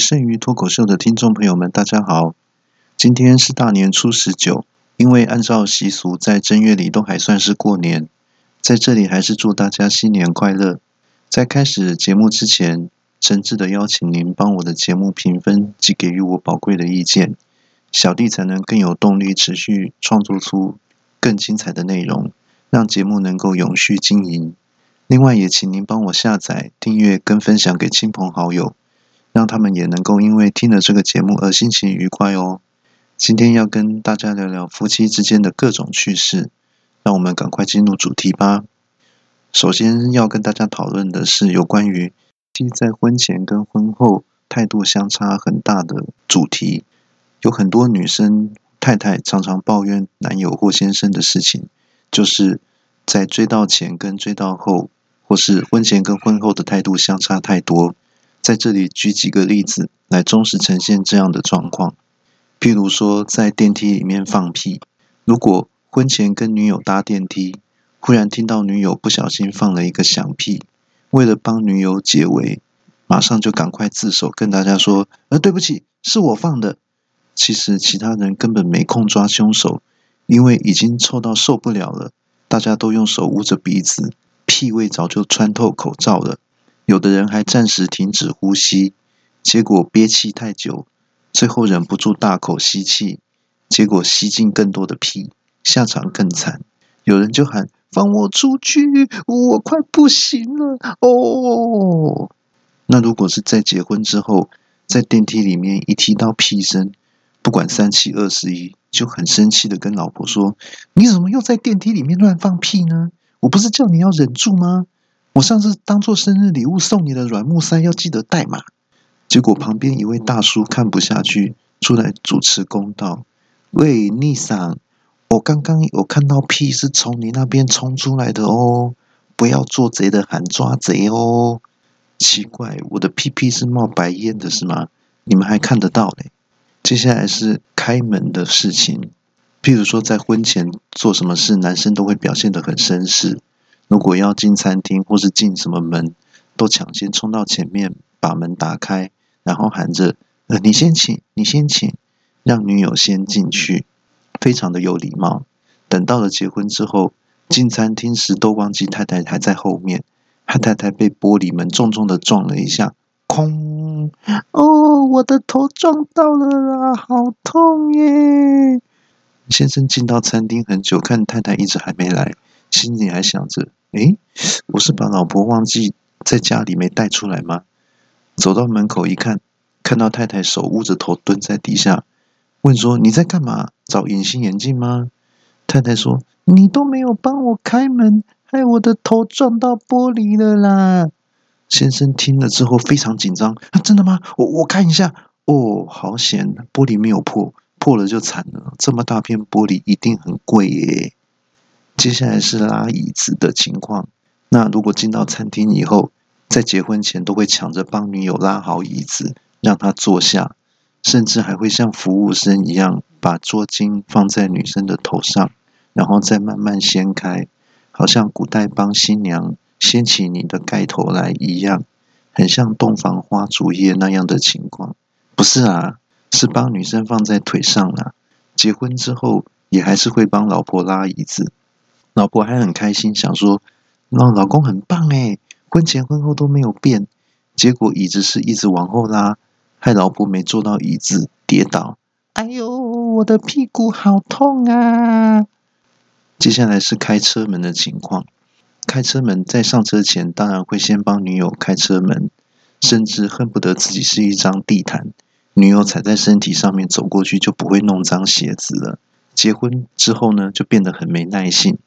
剩余脱口秀的听众朋友们，大家好！今天是大年初十九，因为按照习俗，在正月里都还算是过年，在这里还是祝大家新年快乐。在开始节目之前，诚挚的邀请您帮我的节目评分及给予我宝贵的意见，小弟才能更有动力持续创作出更精彩的内容，让节目能够永续经营。另外，也请您帮我下载、订阅跟分享给亲朋好友。让他们也能够因为听了这个节目而心情愉快哦。今天要跟大家聊聊夫妻之间的各种趣事，让我们赶快进入主题吧。首先要跟大家讨论的是有关于妻在婚前跟婚后态度相差很大的主题。有很多女生太太常常抱怨男友或先生的事情，就是在追到前跟追到后，或是婚前跟婚后的态度相差太多。在这里举几个例子来忠实呈现这样的状况。譬如说，在电梯里面放屁。如果婚前跟女友搭电梯，忽然听到女友不小心放了一个响屁，为了帮女友解围，马上就赶快自首，跟大家说：“呃，对不起，是我放的。”其实其他人根本没空抓凶手，因为已经臭到受不了了。大家都用手捂着鼻子，屁味早就穿透口罩了。有的人还暂时停止呼吸，结果憋气太久，最后忍不住大口吸气，结果吸进更多的屁，下场更惨。有人就喊：“放我出去，我快不行了！”哦，那如果是在结婚之后，在电梯里面一听到屁声，不管三七二十一，就很生气的跟老婆说：“你怎么又在电梯里面乱放屁呢？我不是叫你要忍住吗？”我上次当做生日礼物送你的软木塞要记得带嘛？结果旁边一位大叔看不下去，出来主持公道。喂，逆桑，我刚刚有看到屁是从你那边冲出来的哦，不要做贼的喊抓贼哦。奇怪，我的屁屁是冒白烟的是吗？你们还看得到嘞？接下来是开门的事情，譬如说在婚前做什么事，男生都会表现得很绅士。如果要进餐厅或是进什么门，都抢先冲到前面把门打开，然后喊着“呃，你先请，你先请”，让女友先进去，非常的有礼貌。等到了结婚之后，进餐厅时都忘记太太还在后面，害太太被玻璃门重重的撞了一下，空！哦，我的头撞到了啦，好痛耶！先生进到餐厅很久，看太太一直还没来，心里还想着。诶，我是把老婆忘记在家里没带出来吗？走到门口一看，看到太太手捂着头蹲在地下，问说：“你在干嘛？找隐形眼镜吗？”太太说：“你都没有帮我开门，害我的头撞到玻璃了啦。”先生听了之后非常紧张：“真的吗？我我看一下。”哦，好险，玻璃没有破，破了就惨了。这么大片玻璃一定很贵耶。接下来是拉椅子的情况。那如果进到餐厅以后，在结婚前都会抢着帮女友拉好椅子，让她坐下，甚至还会像服务生一样把桌巾放在女生的头上，然后再慢慢掀开，好像古代帮新娘掀起你的盖头来一样，很像洞房花烛夜那样的情况。不是啊，是帮女生放在腿上啊。结婚之后也还是会帮老婆拉椅子。老婆还很开心，想说：“那老公很棒哎，婚前婚后都没有变。”结果椅子是一直往后拉，害老婆没坐到椅子跌倒。哎呦，我的屁股好痛啊！接下来是开车门的情况。开车门在上车前，当然会先帮女友开车门，甚至恨不得自己是一张地毯，女友踩在身体上面走过去就不会弄脏鞋子了。结婚之后呢，就变得很没耐性。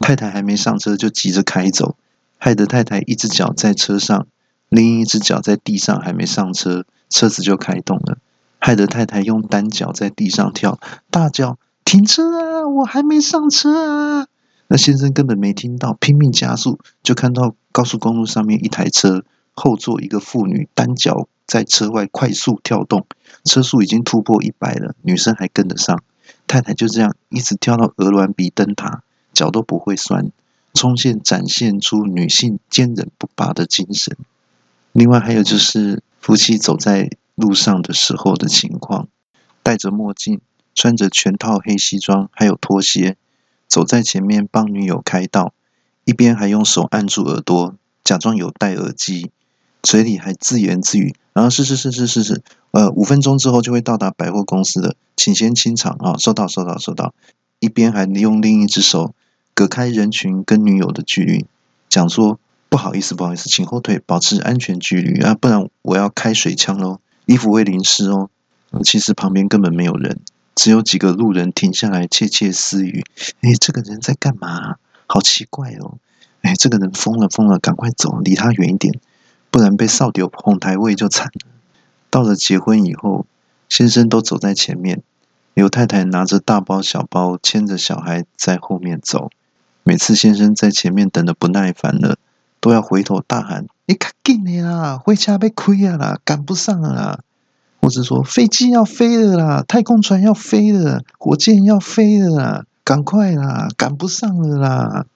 太太还没上车就急着开走，害得太太一只脚在车上，另一只脚在地上，还没上车，车子就开动了，害得太太用单脚在地上跳，大叫：“停车啊！我还没上车啊！”那先生根本没听到，拼命加速，就看到高速公路上面一台车后座一个妇女单脚在车外快速跳动，车速已经突破一百了，女生还跟得上，太太就这样一直跳到鹅銮鼻灯塔。脚都不会酸，冲线展现出女性坚韧不拔的精神。另外还有就是，夫妻走在路上的时候的情况，戴着墨镜，穿着全套黑西装，还有拖鞋，走在前面帮女友开道，一边还用手按住耳朵，假装有戴耳机，嘴里还自言自语：“然后是是是是是是，呃，五分钟之后就会到达百货公司的，请先清场啊！收到收到收到。”一边还用另一只手隔开人群跟女友的距离，讲说。不好意思，不好意思，请后退，保持安全距离啊，不然我要开水枪喽，衣服会淋湿哦。其实旁边根本没有人，只有几个路人停下来窃窃私语。哎，这个人在干嘛？好奇怪哦。哎，这个人疯了疯了，赶快走，离他远一点，不然被扫丢哄台位就惨了。到了结婚以后，先生都走在前面，刘太太拿着大包小包，牵着小孩在后面走。每次先生在前面等的不耐烦了。都要回头大喊：“你赶紧的啦，回家被亏啊啦，赶不上了啦！”或者说：“飞机要飞了啦，太空船要飞了，火箭要飞了啦，赶快啦，赶不上了啦！”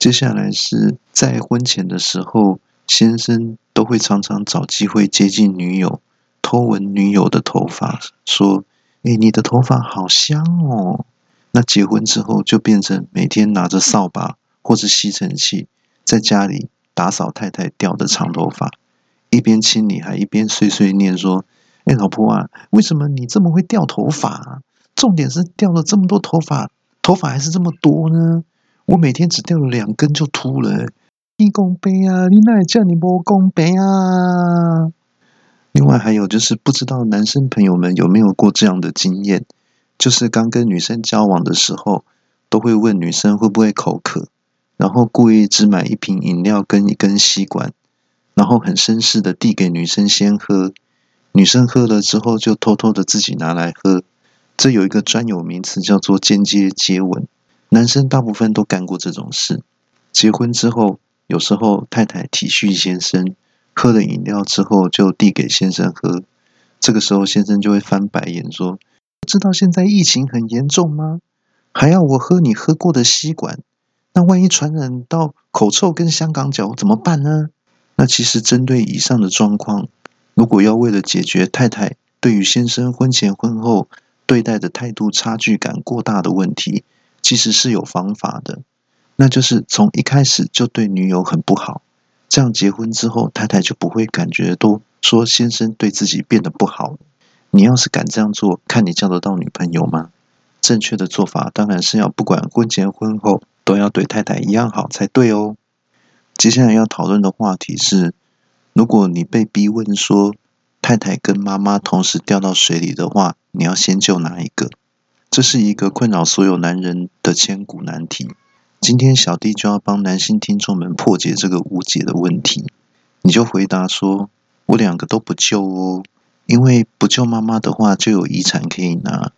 接下来是在婚前的时候，先生都会常常找机会接近女友，偷闻女友的头发，说：“哎，你的头发好香哦。”那结婚之后就变成每天拿着扫把或者吸尘器在家里。打扫太太掉的长头发，一边清理还一边碎碎念说：“哎，老婆啊，为什么你这么会掉头发？重点是掉了这么多头发，头发还是这么多呢？我每天只掉了两根就秃了。你公杯啊，你哪叫你摸公杯啊？另外还有就是，不知道男生朋友们有没有过这样的经验，就是刚跟女生交往的时候，都会问女生会不会口渴。”然后故意只买一瓶饮料跟一根吸管，然后很绅士的递给女生先喝，女生喝了之后就偷偷的自己拿来喝。这有一个专有名词叫做间接接吻，男生大部分都干过这种事。结婚之后，有时候太太体恤先生，喝了饮料之后就递给先生喝，这个时候先生就会翻白眼说：“知道现在疫情很严重吗？还要我喝你喝过的吸管？”那万一传染到口臭跟香港脚怎么办呢？那其实针对以上的状况，如果要为了解决太太对于先生婚前婚后对待的态度差距感过大的问题，其实是有方法的。那就是从一开始就对女友很不好，这样结婚之后太太就不会感觉都说先生对自己变得不好。你要是敢这样做，看你交得到女朋友吗？正确的做法当然是要不管婚前婚后。都要对太太一样好才对哦。接下来要讨论的话题是：如果你被逼问说太太跟妈妈同时掉到水里的话，你要先救哪一个？这是一个困扰所有男人的千古难题。今天小弟就要帮男性听众们破解这个无解的问题。你就回答说：我两个都不救哦，因为不救妈妈的话就有遗产可以拿，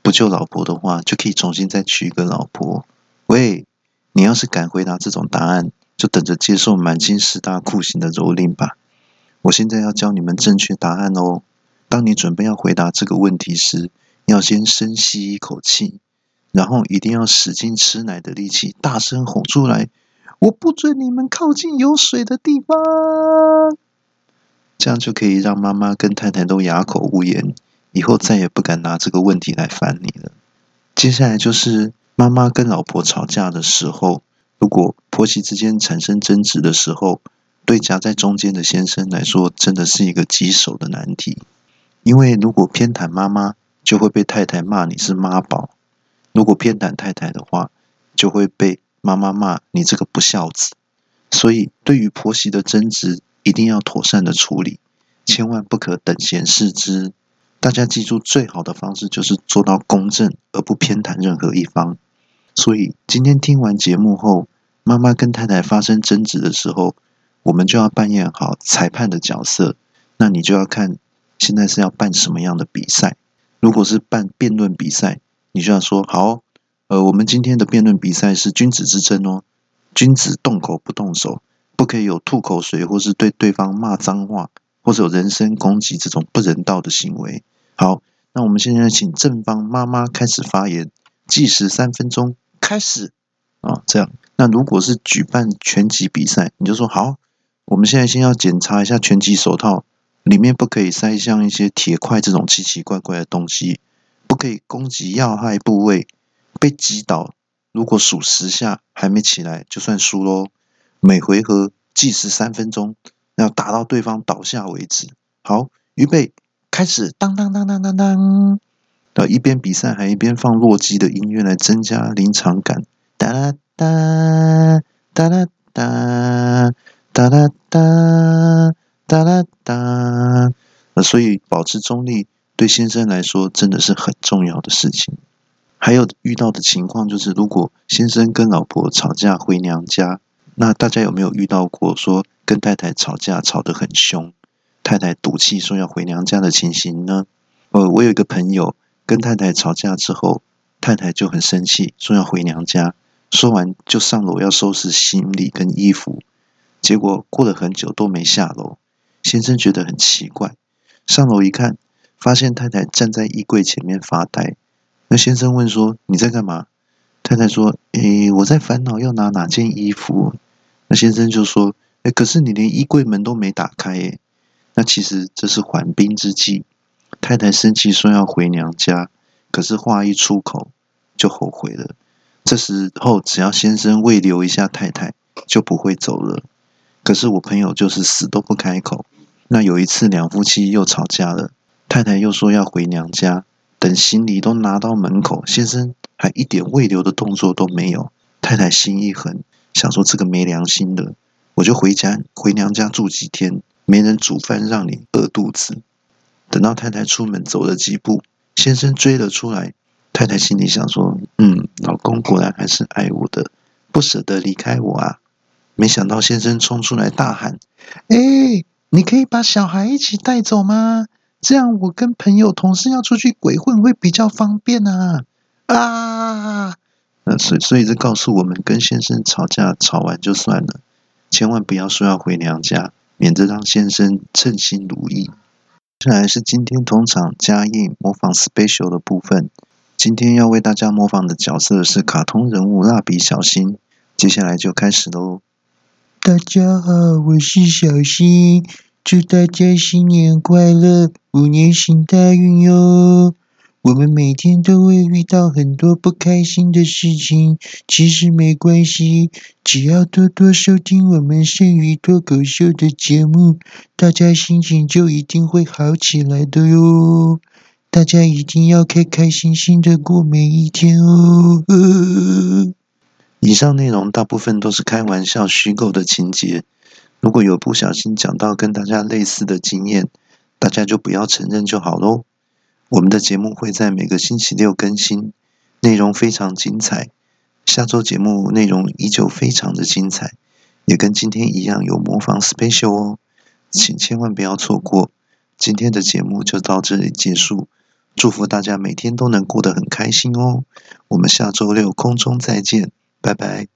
不救老婆的话就可以重新再娶一个老婆。喂。你要是敢回答这种答案，就等着接受满清十大酷刑的蹂躏吧！我现在要教你们正确答案哦。当你准备要回答这个问题时，要先深吸一口气，然后一定要使劲吃奶的力气，大声吼出来：“我不准你们靠近有水的地方！”这样就可以让妈妈跟太太都哑口无言，以后再也不敢拿这个问题来烦你了。接下来就是。妈妈跟老婆吵架的时候，如果婆媳之间产生争执的时候，对夹在中间的先生来说，真的是一个棘手的难题。因为如果偏袒妈妈，就会被太太骂你是妈宝；如果偏袒太太的话，就会被妈妈骂你这个不孝子。所以，对于婆媳的争执，一定要妥善的处理，千万不可等闲视之。大家记住，最好的方式就是做到公正，而不偏袒任何一方。所以，今天听完节目后，妈妈跟太太发生争执的时候，我们就要扮演好裁判的角色。那你就要看现在是要办什么样的比赛。如果是办辩论比赛，你就要说好，呃，我们今天的辩论比赛是君子之争哦，君子动口不动手，不可以有吐口水或是对对方骂脏话，或者有人身攻击这种不人道的行为。好，那我们现在请正方妈妈开始发言，计时三分钟，开始啊，这样。那如果是举办拳击比赛，你就说好，我们现在先要检查一下拳击手套里面不可以塞像一些铁块这种奇奇怪怪的东西，不可以攻击要害部位。被击倒，如果数十下还没起来，就算输喽。每回合计时三分钟，要打到对方倒下为止。好，预备，开始！当当当当当当。呃，一边比赛还一边放洛基的音乐来增加临场感。哒啦哒，哒啦哒，哒啦哒，哒啦哒。呃，所以保持中立对先生来说真的是很重要的事情。还有遇到的情况就是，如果先生跟老婆吵架回娘家，那大家有没有遇到过说跟太太吵架吵得很凶，太太赌气说要回娘家的情形呢？呃，我有一个朋友跟太太吵架之后，太太就很生气，说要回娘家，说完就上楼要收拾行李跟衣服，结果过了很久都没下楼，先生觉得很奇怪，上楼一看，发现太太站在衣柜前面发呆。那先生问说：“你在干嘛？”太太说：“诶，我在烦恼要拿哪件衣服。”那先生就说：“诶，可是你连衣柜门都没打开耶。”那其实这是缓兵之计。太太生气说要回娘家，可是话一出口就后悔了。这时候只要先生未留一下太太，就不会走了。可是我朋友就是死都不开口。那有一次两夫妻又吵架了，太太又说要回娘家。等行李都拿到门口，先生还一点未留的动作都没有。太太心一横，想说这个没良心的，我就回家回娘家住几天，没人煮饭让你饿肚子。等到太太出门走了几步，先生追了出来。太太心里想说：“嗯，老公果然还是爱我的，不舍得离开我啊。”没想到先生冲出来大喊：“哎，你可以把小孩一起带走吗？”这样我跟朋友、同事要出去鬼混会比较方便啊！啊，那所所以这告诉我们，跟先生吵架吵完就算了，千万不要说要回娘家，免得让先生称心如意。接下来是今天通常加印模仿 special 的部分。今天要为大家模仿的角色是卡通人物蜡笔小新。接下来就开始喽！大家好，我是小新。祝大家新年快乐，五年行大运哟！我们每天都会遇到很多不开心的事情，其实没关系，只要多多收听我们剩余脱口秀的节目，大家心情就一定会好起来的哟！大家一定要开开心心的过每一天哦！以上内容大部分都是开玩笑、虚构的情节。如果有不小心讲到跟大家类似的经验，大家就不要承认就好喽。我们的节目会在每个星期六更新，内容非常精彩。下周节目内容依旧非常的精彩，也跟今天一样有模仿 special 哦，请千万不要错过。今天的节目就到这里结束，祝福大家每天都能过得很开心哦。我们下周六空中再见，拜拜。